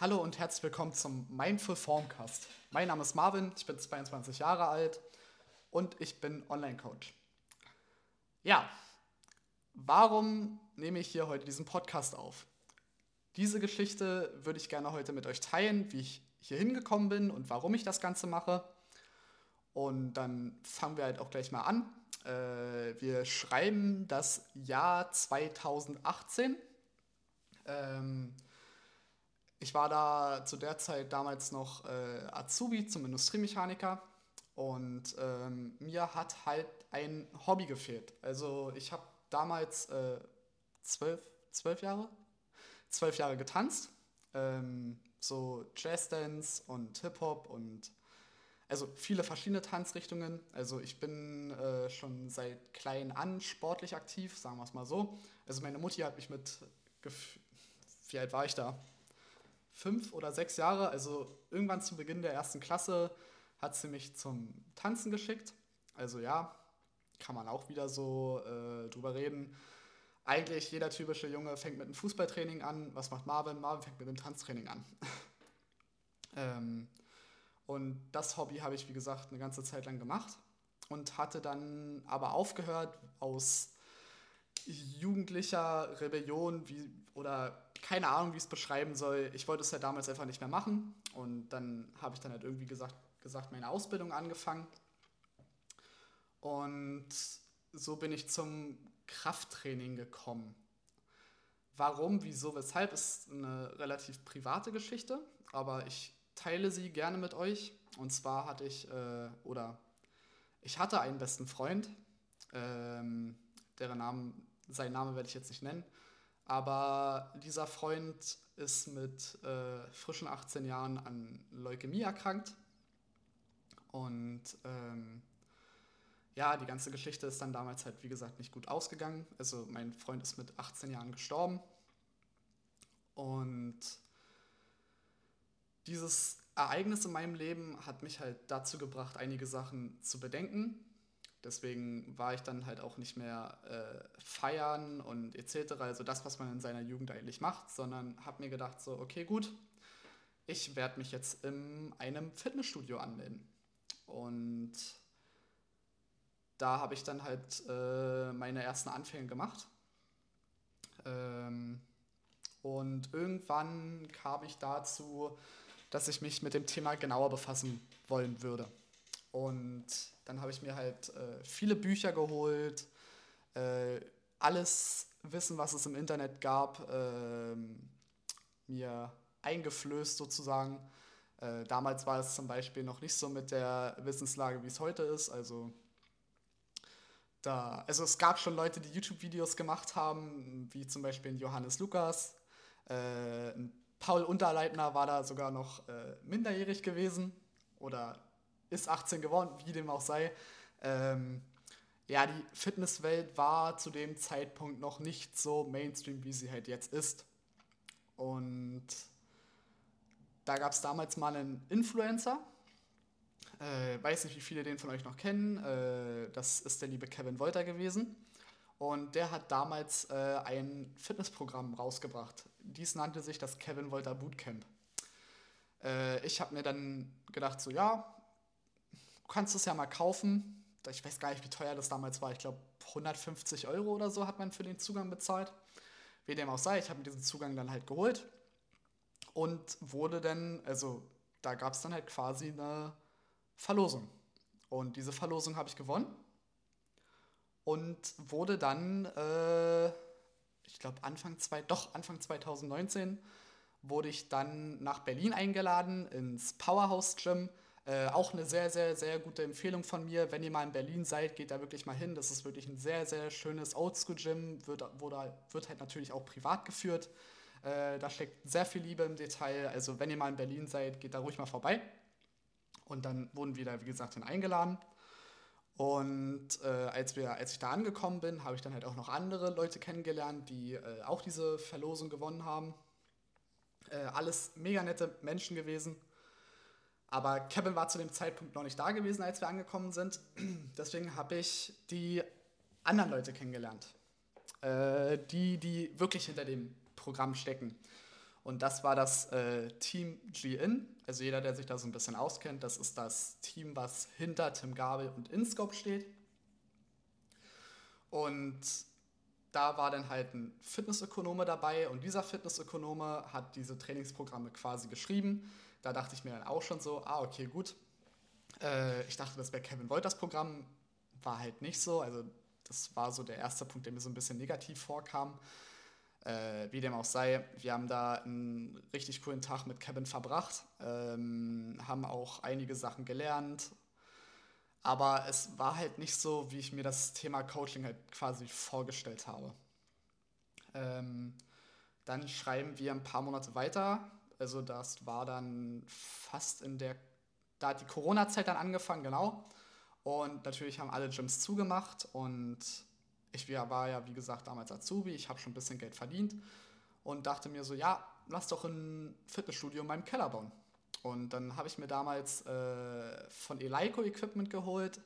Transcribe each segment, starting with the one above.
Hallo und herzlich willkommen zum Mindful Formcast. Mein Name ist Marvin, ich bin 22 Jahre alt und ich bin Online-Coach. Ja, warum nehme ich hier heute diesen Podcast auf? Diese Geschichte würde ich gerne heute mit euch teilen, wie ich hier hingekommen bin und warum ich das Ganze mache. Und dann fangen wir halt auch gleich mal an. Äh, wir schreiben das Jahr 2018. Ähm, ich war da zu der Zeit damals noch äh, Azubi zum Industriemechaniker und ähm, mir hat halt ein Hobby gefehlt. Also ich habe damals äh, zwölf, zwölf Jahre, zwölf Jahre getanzt, ähm, so Jazzdance und Hip-Hop und also viele verschiedene Tanzrichtungen. Also ich bin äh, schon seit klein an sportlich aktiv, sagen wir es mal so. Also meine Mutti hat mich mit, wie alt war ich da? Fünf oder sechs Jahre, also irgendwann zu Beginn der ersten Klasse, hat sie mich zum Tanzen geschickt. Also ja, kann man auch wieder so äh, drüber reden. Eigentlich jeder typische Junge fängt mit einem Fußballtraining an. Was macht Marvin? Marvin fängt mit einem Tanztraining an. ähm, und das Hobby habe ich, wie gesagt, eine ganze Zeit lang gemacht und hatte dann aber aufgehört aus jugendlicher Rebellion wie, oder keine Ahnung, wie ich es beschreiben soll. Ich wollte es ja damals einfach nicht mehr machen. Und dann habe ich dann halt irgendwie gesagt, gesagt, meine Ausbildung angefangen. Und so bin ich zum Krafttraining gekommen. Warum, wieso, weshalb ist eine relativ private Geschichte, aber ich teile sie gerne mit euch. Und zwar hatte ich, äh, oder ich hatte einen besten Freund, ähm, deren Namen, seinen Namen werde ich jetzt nicht nennen, aber dieser Freund ist mit äh, frischen 18 Jahren an Leukämie erkrankt. Und ähm, ja, die ganze Geschichte ist dann damals halt, wie gesagt, nicht gut ausgegangen. Also mein Freund ist mit 18 Jahren gestorben. Und dieses Ereignis in meinem Leben hat mich halt dazu gebracht, einige Sachen zu bedenken Deswegen war ich dann halt auch nicht mehr äh, feiern und etc., also das, was man in seiner Jugend eigentlich macht, sondern habe mir gedacht, so, okay, gut, ich werde mich jetzt in einem Fitnessstudio anmelden. Und da habe ich dann halt äh, meine ersten Anfänge gemacht. Ähm, und irgendwann kam ich dazu, dass ich mich mit dem Thema genauer befassen wollen würde. Und dann habe ich mir halt äh, viele Bücher geholt, äh, alles Wissen, was es im Internet gab, äh, mir eingeflößt sozusagen. Äh, damals war es zum Beispiel noch nicht so mit der Wissenslage, wie es heute ist. Also, da, also es gab schon Leute, die YouTube-Videos gemacht haben, wie zum Beispiel Johannes Lukas. Äh, Paul Unterleitner war da sogar noch äh, minderjährig gewesen oder ist 18 geworden, wie dem auch sei. Ähm, ja, die Fitnesswelt war zu dem Zeitpunkt noch nicht so Mainstream, wie sie halt jetzt ist. Und da gab es damals mal einen Influencer. Äh, weiß nicht, wie viele den von euch noch kennen. Äh, das ist der liebe Kevin Wolter gewesen. Und der hat damals äh, ein Fitnessprogramm rausgebracht. Dies nannte sich das Kevin Wolter Bootcamp. Äh, ich habe mir dann gedacht, so ja, kannst es ja mal kaufen. Ich weiß gar nicht, wie teuer das damals war. Ich glaube, 150 Euro oder so hat man für den Zugang bezahlt. Wie dem auch sei, ich habe mir diesen Zugang dann halt geholt und wurde dann, also da gab es dann halt quasi eine Verlosung. Und diese Verlosung habe ich gewonnen und wurde dann, äh, ich glaube Anfang doch Anfang 2019 wurde ich dann nach Berlin eingeladen ins Powerhouse Gym äh, auch eine sehr, sehr, sehr gute Empfehlung von mir. Wenn ihr mal in Berlin seid, geht da wirklich mal hin. Das ist wirklich ein sehr, sehr schönes Oldschool-Gym. Wird, wird halt natürlich auch privat geführt. Äh, da steckt sehr viel Liebe im Detail. Also wenn ihr mal in Berlin seid, geht da ruhig mal vorbei. Und dann wurden wir da, wie gesagt, hin eingeladen. Und äh, als, wir, als ich da angekommen bin, habe ich dann halt auch noch andere Leute kennengelernt, die äh, auch diese Verlosung gewonnen haben. Äh, alles mega nette Menschen gewesen. Aber Kevin war zu dem Zeitpunkt noch nicht da gewesen, als wir angekommen sind. Deswegen habe ich die anderen Leute kennengelernt, äh, die, die wirklich hinter dem Programm stecken. Und das war das äh, Team G-In. Also jeder, der sich da so ein bisschen auskennt, das ist das Team, was hinter Tim Gabel und InScope steht. Und da war dann halt ein Fitnessökonome dabei und dieser Fitnessökonome hat diese Trainingsprogramme quasi geschrieben. Da dachte ich mir dann auch schon so, ah, okay, gut. Äh, ich dachte, das wäre Kevin Wolters Programm, war halt nicht so. Also das war so der erste Punkt, der mir so ein bisschen negativ vorkam. Äh, wie dem auch sei, wir haben da einen richtig coolen Tag mit Kevin verbracht, ähm, haben auch einige Sachen gelernt, aber es war halt nicht so, wie ich mir das Thema Coaching halt quasi vorgestellt habe. Ähm, dann schreiben wir ein paar Monate weiter. Also das war dann fast in der, da hat die Corona-Zeit dann angefangen, genau. Und natürlich haben alle Gyms zugemacht und ich war ja, wie gesagt, damals Azubi, ich habe schon ein bisschen Geld verdient und dachte mir so, ja, lass doch ein Fitnessstudio in meinem Keller bauen. Und dann habe ich mir damals äh, von Eleiko Equipment geholt.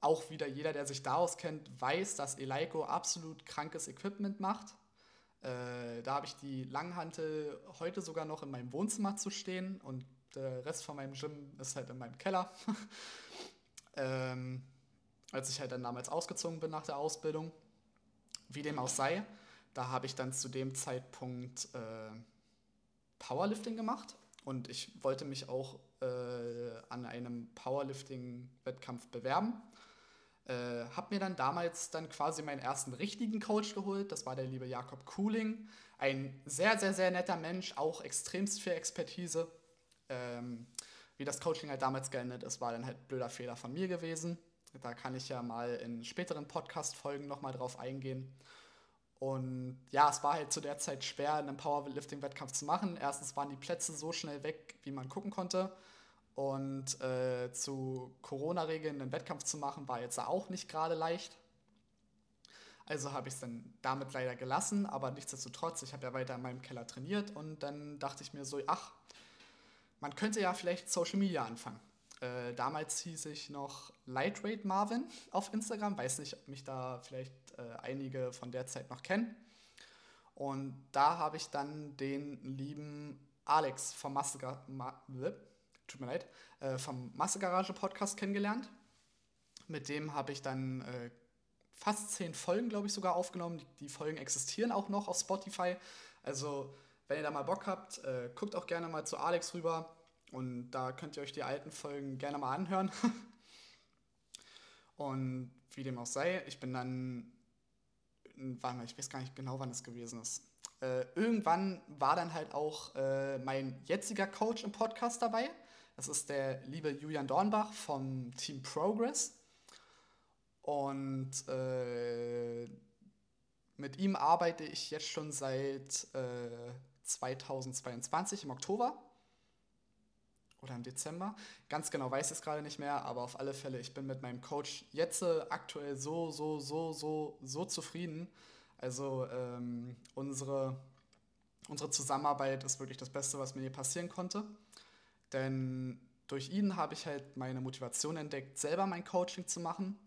Auch wieder jeder, der sich da auskennt, weiß, dass Eleiko absolut krankes Equipment macht. Äh, da habe ich die Langhantel heute sogar noch in meinem Wohnzimmer zu stehen und der Rest von meinem Gym ist halt in meinem Keller. ähm, als ich halt dann damals ausgezogen bin nach der Ausbildung. Wie dem auch sei, da habe ich dann zu dem Zeitpunkt äh, Powerlifting gemacht und ich wollte mich auch äh, an einem Powerlifting-Wettkampf bewerben. Äh, habe mir dann damals dann quasi meinen ersten richtigen Coach geholt. Das war der liebe Jakob Kuhling. Ein sehr, sehr, sehr netter Mensch, auch extremst viel Expertise. Ähm, wie das Coaching halt damals geendet ist, war dann halt blöder Fehler von mir gewesen. Da kann ich ja mal in späteren Podcast-Folgen nochmal drauf eingehen. Und ja, es war halt zu der Zeit schwer, einen Powerlifting-Wettkampf zu machen. Erstens waren die Plätze so schnell weg, wie man gucken konnte. Und äh, zu Corona-Regeln einen Wettkampf zu machen, war jetzt auch nicht gerade leicht. Also habe ich es dann damit leider gelassen, aber nichtsdestotrotz, ich habe ja weiter in meinem Keller trainiert und dann dachte ich mir so, ach, man könnte ja vielleicht Social Media anfangen. Äh, damals hieß ich noch Lightrate Marvin auf Instagram. Weiß nicht, ob mich da vielleicht äh, einige von der Zeit noch kennen. Und da habe ich dann den lieben Alex vom Massegarage, Ma tut mir leid, äh, vom Massegarage Podcast kennengelernt. Mit dem habe ich dann äh, fast zehn Folgen, glaube ich, sogar aufgenommen. Die, die, Folgen existieren auch noch auf Spotify. Also, wenn ihr da mal Bock habt, äh, guckt auch gerne mal zu Alex rüber. Und da könnt ihr euch die alten Folgen gerne mal anhören. und wie dem auch sei, ich bin dann, warte mal, ich weiß gar nicht genau, wann es gewesen ist. Äh, irgendwann war dann halt auch äh, mein jetziger Coach im Podcast dabei. Das ist der liebe Julian Dornbach vom Team Progress. Und äh, mit ihm arbeite ich jetzt schon seit 2022 äh, im Oktober oder im Dezember. Ganz genau weiß ich es gerade nicht mehr, aber auf alle Fälle, ich bin mit meinem Coach jetzt äh, aktuell so, so, so, so, so zufrieden. Also ähm, unsere, unsere Zusammenarbeit ist wirklich das Beste, was mir hier passieren konnte. Denn durch ihn habe ich halt meine Motivation entdeckt, selber mein Coaching zu machen.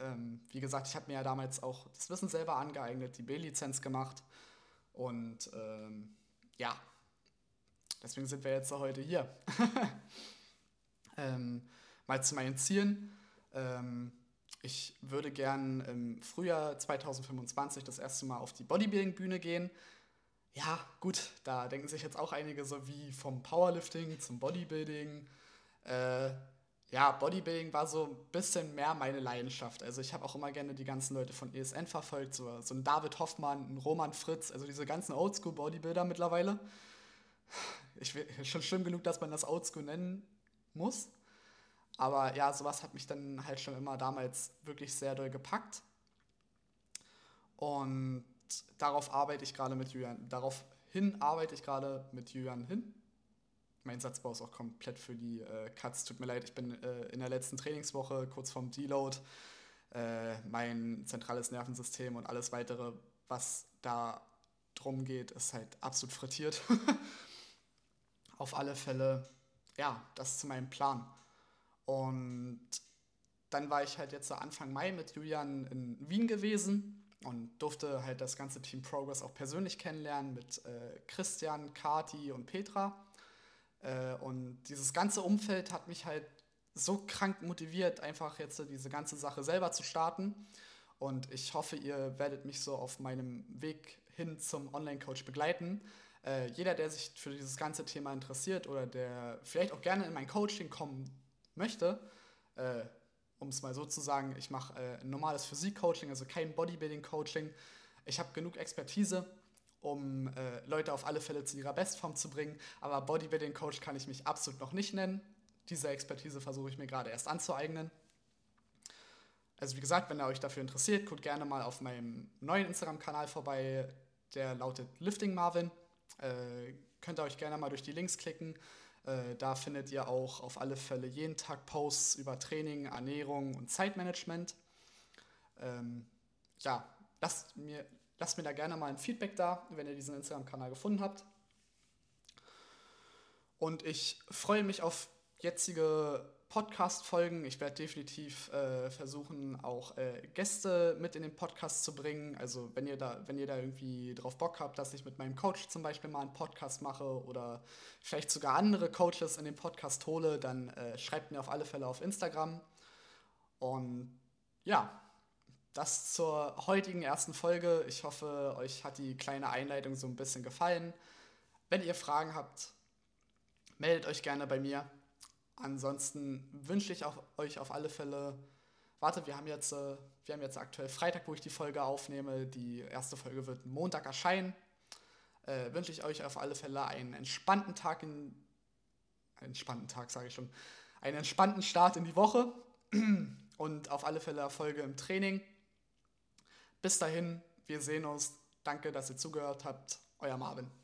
Ähm, wie gesagt, ich habe mir ja damals auch das Wissen selber angeeignet, die B-Lizenz gemacht. Und ähm, ja, Deswegen sind wir jetzt heute hier. ähm, mal zu meinen Zielen. Ähm, ich würde gern im Frühjahr 2025 das erste Mal auf die Bodybuilding-Bühne gehen. Ja, gut, da denken sich jetzt auch einige so wie vom Powerlifting zum Bodybuilding. Äh, ja, Bodybuilding war so ein bisschen mehr meine Leidenschaft. Also ich habe auch immer gerne die ganzen Leute von ESN verfolgt, so, so ein David Hoffmann, ein Roman Fritz, also diese ganzen Oldschool-Bodybuilder mittlerweile ich will, schon schlimm genug, dass man das Oldschool nennen muss. Aber ja, sowas hat mich dann halt schon immer damals wirklich sehr doll gepackt. Und darauf arbeite ich gerade mit Julian. Daraufhin arbeite ich gerade mit Julian hin. Mein Satzbau ist auch komplett für die äh, Cuts. Tut mir leid, ich bin äh, in der letzten Trainingswoche kurz vorm Deload. Äh, mein zentrales Nervensystem und alles weitere, was da drum geht, ist halt absolut frittiert. auf alle Fälle, ja, das ist mein Plan. Und dann war ich halt jetzt Anfang Mai mit Julian in Wien gewesen. und durfte halt das ganze Team Progress auch persönlich kennenlernen mit äh, Christian, Kati und Petra. Äh, und dieses ganze Umfeld hat mich halt so krank motiviert, einfach jetzt diese ganze Sache selber zu starten. Und ich hoffe, ihr werdet mich so auf meinem Weg hin zum Online-Coach begleiten. Äh, jeder, der sich für dieses ganze Thema interessiert oder der vielleicht auch gerne in mein Coaching kommen möchte, äh, um es mal so zu sagen, ich mache äh, ein normales Physik-Coaching, also kein Bodybuilding-Coaching. Ich habe genug Expertise, um äh, Leute auf alle Fälle zu ihrer Bestform zu bringen, aber Bodybuilding-Coach kann ich mich absolut noch nicht nennen. Diese Expertise versuche ich mir gerade erst anzueignen. Also wie gesagt, wenn ihr euch dafür interessiert, guckt gerne mal auf meinem neuen Instagram-Kanal vorbei, der lautet Lifting Marvin. Äh, könnt ihr euch gerne mal durch die Links klicken. Äh, da findet ihr auch auf alle Fälle jeden Tag Posts über Training, Ernährung und Zeitmanagement. Ähm, ja, lasst mir, lasst mir da gerne mal ein Feedback da, wenn ihr diesen Instagram-Kanal gefunden habt. Und ich freue mich auf jetzige Podcast-Folgen. Ich werde definitiv äh, versuchen, auch äh, Gäste mit in den Podcast zu bringen. Also wenn ihr da, wenn ihr da irgendwie drauf Bock habt, dass ich mit meinem Coach zum Beispiel mal einen Podcast mache oder vielleicht sogar andere Coaches in den Podcast hole, dann äh, schreibt mir auf alle Fälle auf Instagram. Und ja, das zur heutigen ersten Folge. Ich hoffe, euch hat die kleine Einleitung so ein bisschen gefallen. Wenn ihr Fragen habt, meldet euch gerne bei mir. Ansonsten wünsche ich auch, euch auf alle Fälle, warte, wir haben, jetzt, äh, wir haben jetzt aktuell Freitag, wo ich die Folge aufnehme. Die erste Folge wird Montag erscheinen. Äh, wünsche ich euch auf alle Fälle einen entspannten Tag in. Einen entspannten Tag, sage ich schon. Einen entspannten Start in die Woche und auf alle Fälle Erfolge im Training. Bis dahin, wir sehen uns. Danke, dass ihr zugehört habt. Euer Marvin.